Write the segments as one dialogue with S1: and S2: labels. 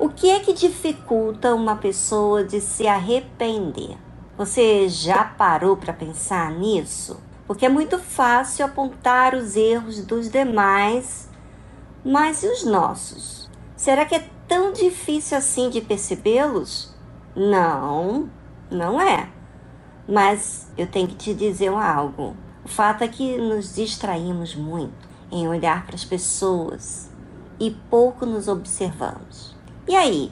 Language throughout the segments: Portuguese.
S1: O que é que dificulta uma pessoa de se arrepender? Você já parou para pensar nisso? Porque é muito fácil apontar os erros dos demais, mas e os nossos? Será que é tão difícil assim de percebê-los? Não, não é. Mas eu tenho que te dizer algo. O fato é que nos distraímos muito em olhar para as pessoas e pouco nos observamos. E aí?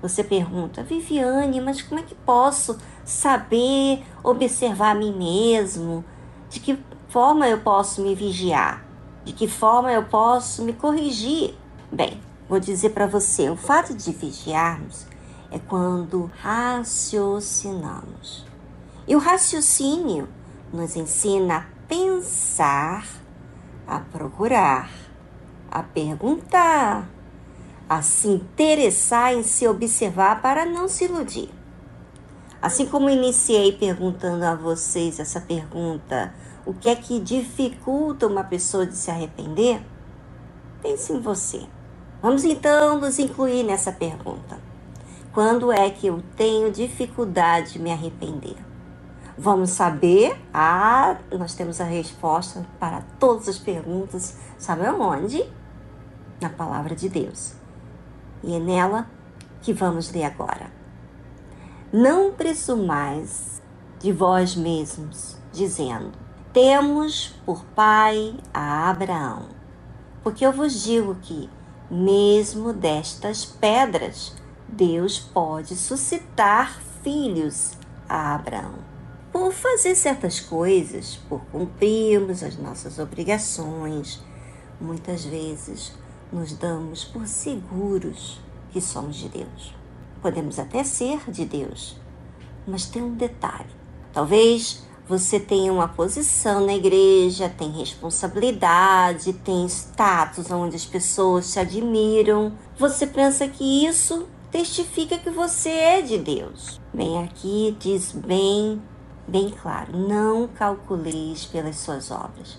S1: Você pergunta, Viviane, mas como é que posso saber observar a mim mesmo? De que forma eu posso me vigiar? De que forma eu posso me corrigir? Bem, vou dizer para você: o fato de vigiarmos é quando raciocinamos. E o raciocínio nos ensina a pensar, a procurar, a perguntar, a se interessar em se observar para não se iludir. Assim como iniciei perguntando a vocês essa pergunta, o que é que dificulta uma pessoa de se arrepender? Pense em você. Vamos então nos incluir nessa pergunta. Quando é que eu tenho dificuldade de me arrepender? Vamos saber? Ah, nós temos a resposta para todas as perguntas. Sabe aonde? Na palavra de Deus. E é nela que vamos ler agora. Não presumais de vós mesmos, dizendo: Temos por pai a Abraão. Porque eu vos digo que, mesmo destas pedras, Deus pode suscitar filhos a Abraão por fazer certas coisas, por cumprirmos as nossas obrigações, muitas vezes nos damos por seguros que somos de Deus. Podemos até ser de Deus, mas tem um detalhe. Talvez você tenha uma posição na igreja, tem responsabilidade, tem status onde as pessoas te admiram. Você pensa que isso testifica que você é de Deus. Bem, aqui diz bem bem claro: não calculeis pelas suas obras,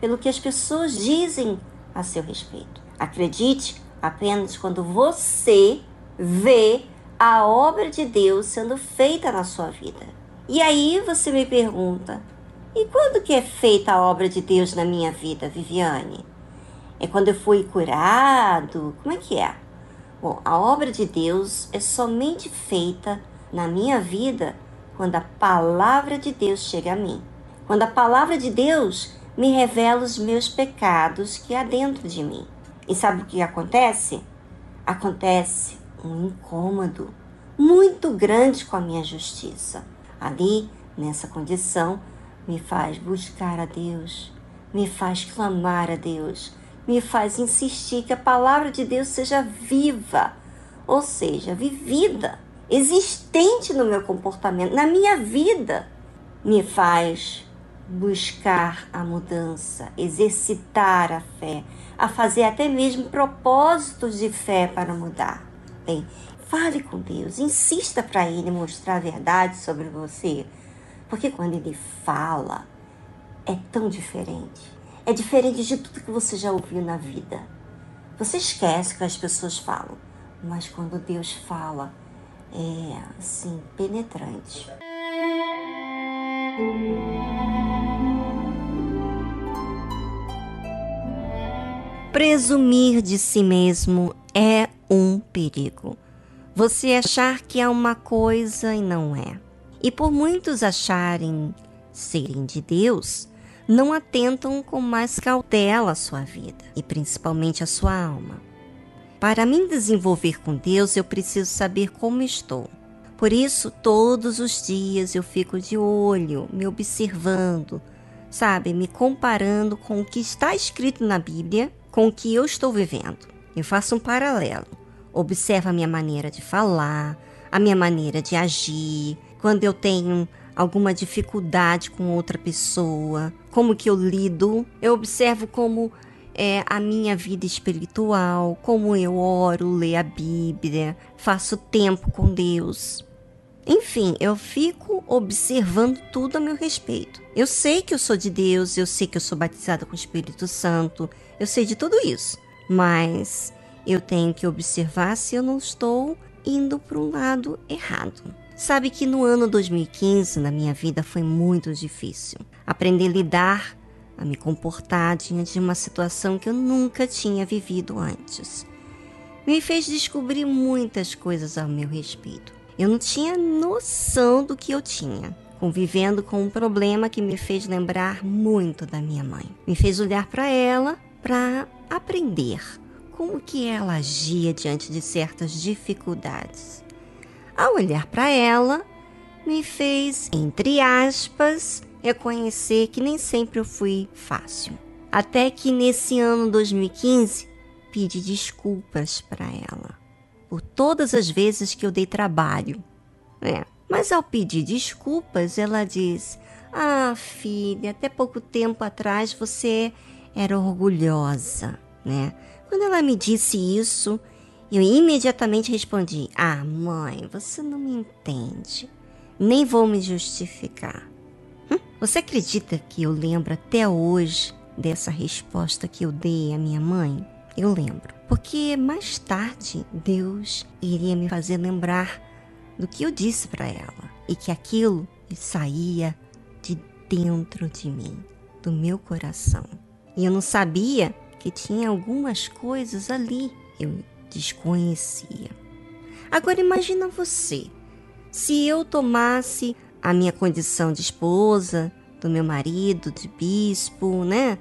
S1: pelo que as pessoas dizem a seu respeito. Acredite apenas quando você vê a obra de Deus sendo feita na sua vida. E aí você me pergunta: e quando que é feita a obra de Deus na minha vida, Viviane? É quando eu fui curado? Como é que é? Bom, a obra de Deus é somente feita na minha vida quando a palavra de Deus chega a mim. Quando a palavra de Deus me revela os meus pecados que há dentro de mim. E sabe o que acontece? Acontece um incômodo muito grande com a minha justiça. Ali, nessa condição, me faz buscar a Deus, me faz clamar a Deus, me faz insistir que a palavra de Deus seja viva, ou seja, vivida existente no meu comportamento, na minha vida, me faz buscar a mudança, exercitar a fé, a fazer até mesmo propósitos de fé para mudar. Bem, fale com Deus, insista para Ele mostrar a verdade sobre você, porque quando Ele fala, é tão diferente. É diferente de tudo que você já ouviu na vida. Você esquece que as pessoas falam, mas quando Deus fala, é assim penetrante. Presumir de si mesmo é um perigo. Você achar que é uma coisa e não é. E por muitos acharem serem de Deus, não atentam com mais cautela a sua vida e principalmente a sua alma. Para me desenvolver com Deus, eu preciso saber como estou. Por isso, todos os dias eu fico de olho, me observando, sabe, me comparando com o que está escrito na Bíblia com o que eu estou vivendo. Eu faço um paralelo. Observo a minha maneira de falar, a minha maneira de agir, quando eu tenho alguma dificuldade com outra pessoa, como que eu lido. Eu observo como é, a minha vida espiritual, como eu oro, leio a Bíblia, faço tempo com Deus. Enfim, eu fico observando tudo a meu respeito. Eu sei que eu sou de Deus, eu sei que eu sou batizada com o Espírito Santo, eu sei de tudo isso, mas eu tenho que observar se eu não estou indo para um lado errado. Sabe que no ano 2015 na minha vida foi muito difícil. Aprender a lidar, a me comportar diante de uma situação que eu nunca tinha vivido antes. Me fez descobrir muitas coisas ao meu respeito. Eu não tinha noção do que eu tinha convivendo com um problema que me fez lembrar muito da minha mãe. Me fez olhar para ela para aprender como que ela agia diante de certas dificuldades. Ao olhar para ela, me fez, entre aspas, reconhecer que nem sempre eu fui fácil. Até que nesse ano 2015 pedi desculpas para ela por todas as vezes que eu dei trabalho. É, mas ao pedir desculpas, ela diz: Ah, filha, até pouco tempo atrás você era orgulhosa, né? Quando ela me disse isso, eu imediatamente respondi: Ah, mãe, você não me entende. Nem vou me justificar. Você acredita que eu lembro até hoje dessa resposta que eu dei à minha mãe? Eu lembro. Porque mais tarde Deus iria me fazer lembrar do que eu disse para ela e que aquilo saía de dentro de mim, do meu coração. E eu não sabia que tinha algumas coisas ali eu desconhecia. Agora imagina você, se eu tomasse a minha condição de esposa, do meu marido, de bispo, né,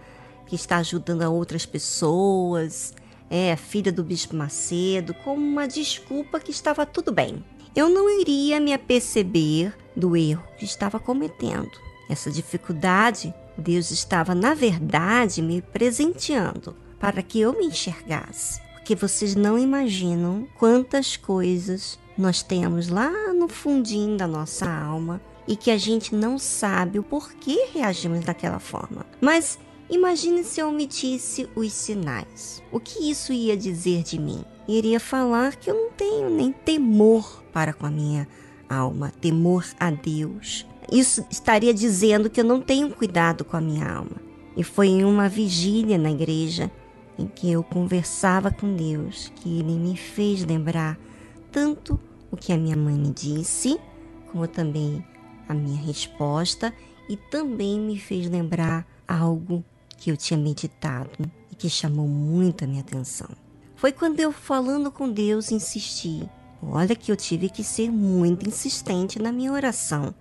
S1: que está ajudando a outras pessoas, é filha do bispo Macedo, como uma desculpa que estava tudo bem eu não iria me aperceber do erro que estava cometendo. Essa dificuldade, Deus estava, na verdade, me presenteando para que eu me enxergasse. Porque vocês não imaginam quantas coisas nós temos lá no fundinho da nossa alma e que a gente não sabe o porquê reagimos daquela forma. Mas imagine se eu omitisse os sinais. O que isso ia dizer de mim? Iria falar que eu não tenho nem temor para com a minha alma, temor a Deus. Isso estaria dizendo que eu não tenho cuidado com a minha alma. E foi em uma vigília na igreja em que eu conversava com Deus que ele me fez lembrar tanto o que a minha mãe me disse, como também a minha resposta, e também me fez lembrar algo que eu tinha meditado e que chamou muito a minha atenção. Foi quando eu, falando com Deus, insisti Olha que eu tive que ser muito insistente na minha oração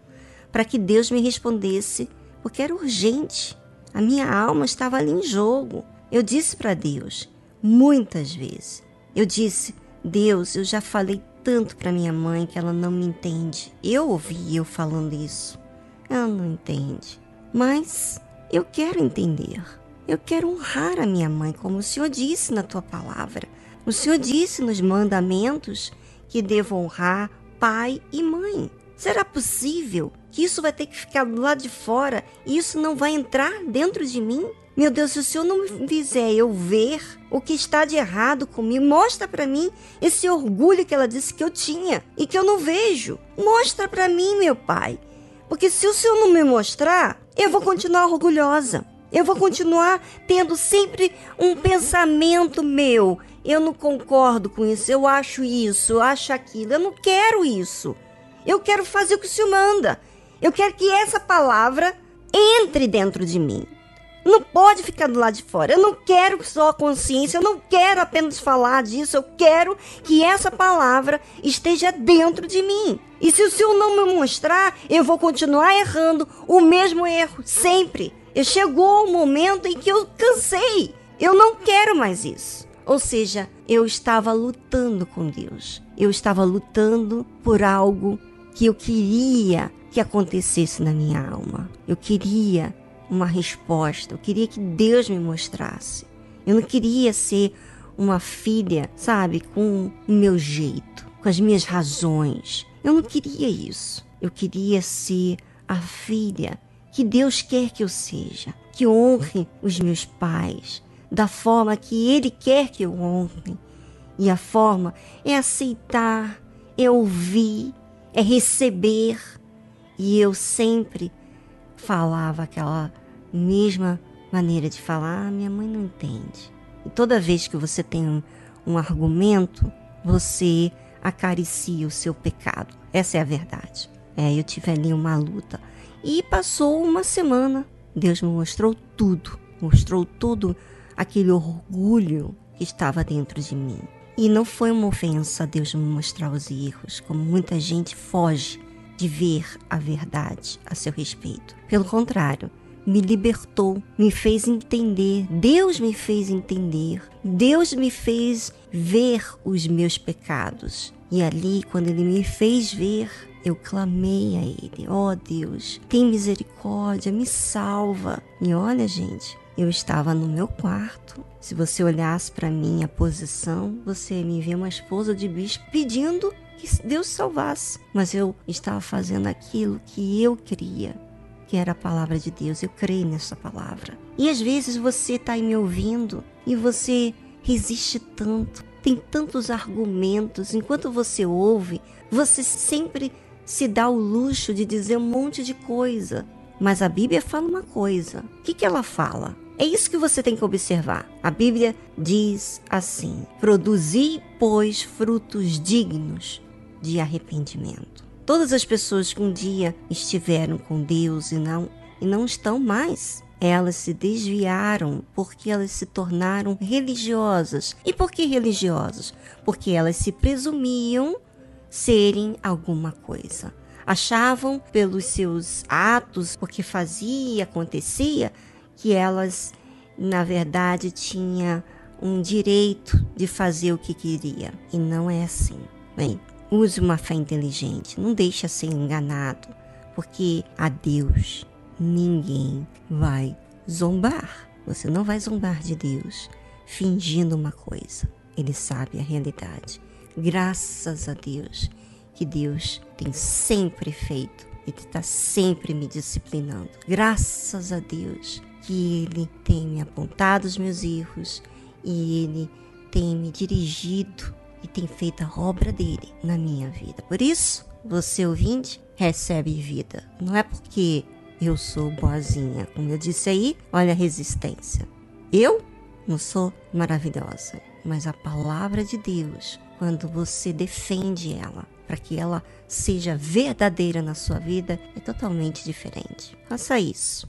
S1: para que Deus me respondesse, porque era urgente. A minha alma estava ali em jogo. Eu disse para Deus muitas vezes. Eu disse: "Deus, eu já falei tanto para minha mãe que ela não me entende. Eu ouvi eu falando isso. Ela não entende. Mas eu quero entender. Eu quero honrar a minha mãe, como o Senhor disse na tua palavra. O Senhor disse nos mandamentos que devo honrar pai e mãe. Será possível que isso vai ter que ficar do lado de fora e isso não vai entrar dentro de mim? Meu Deus, se o Senhor não me fizer eu ver o que está de errado comigo, mostra para mim esse orgulho que ela disse que eu tinha e que eu não vejo. Mostra para mim, meu Pai. Porque se o Senhor não me mostrar, eu vou continuar orgulhosa. Eu vou continuar tendo sempre um pensamento meu eu não concordo com isso, eu acho isso, eu acho aquilo. Eu não quero isso. Eu quero fazer o que o Senhor manda. Eu quero que essa palavra entre dentro de mim. Não pode ficar do lado de fora. Eu não quero só consciência, eu não quero apenas falar disso, eu quero que essa palavra esteja dentro de mim. E se o Senhor não me mostrar, eu vou continuar errando o mesmo erro, sempre. Chegou o momento em que eu cansei. Eu não quero mais isso. Ou seja, eu estava lutando com Deus. Eu estava lutando por algo que eu queria que acontecesse na minha alma. Eu queria uma resposta. Eu queria que Deus me mostrasse. Eu não queria ser uma filha, sabe, com o meu jeito, com as minhas razões. Eu não queria isso. Eu queria ser a filha que Deus quer que eu seja, que honre os meus pais, da forma que Ele quer que eu honre. E a forma é aceitar, é ouvir, é receber. E eu sempre falava aquela mesma maneira de falar, ah, minha mãe não entende. E toda vez que você tem um, um argumento, você acaricia o seu pecado. Essa é a verdade. É, eu tive ali uma luta. E passou uma semana. Deus me mostrou tudo. Mostrou todo aquele orgulho que estava dentro de mim. E não foi uma ofensa Deus me mostrar os erros, como muita gente foge de ver a verdade a seu respeito. Pelo contrário, me libertou, me fez entender, Deus me fez entender, Deus me fez ver os meus pecados. E ali, quando Ele me fez ver, eu clamei a Ele: Ó oh Deus, tem misericórdia, me salva. E olha, gente, eu estava no meu quarto. Se você olhasse para minha posição, você me vê uma esposa de bispo pedindo que Deus salvasse. Mas eu estava fazendo aquilo que eu queria, que era a palavra de Deus. Eu creio nessa palavra. E às vezes você está aí me ouvindo e você resiste tanto, tem tantos argumentos. Enquanto você ouve, você sempre se dá o luxo de dizer um monte de coisa. Mas a Bíblia fala uma coisa. O que, que ela fala? É isso que você tem que observar. A Bíblia diz assim: Produzi, pois, frutos dignos de arrependimento. Todas as pessoas que um dia estiveram com Deus e não, e não estão mais, elas se desviaram porque elas se tornaram religiosas. E por que religiosas? Porque elas se presumiam serem alguma coisa. Achavam pelos seus atos, porque fazia, acontecia, que elas, na verdade, tinha um direito de fazer o que queria. E não é assim. Bem, use uma fé inteligente, não deixe ser enganado, porque a Deus ninguém vai zombar. Você não vai zombar de Deus fingindo uma coisa. Ele sabe a realidade. Graças a Deus que Deus tem sempre feito. Ele está sempre me disciplinando. Graças a Deus que Ele tem me apontado os meus erros e Ele tem me dirigido e tem feito a obra dele na minha vida. Por isso, você ouvinte, recebe vida. Não é porque eu sou boazinha, como eu disse aí, olha a resistência. Eu não sou maravilhosa, mas a palavra de Deus, quando você defende ela, para que ela seja verdadeira na sua vida, é totalmente diferente. Faça isso.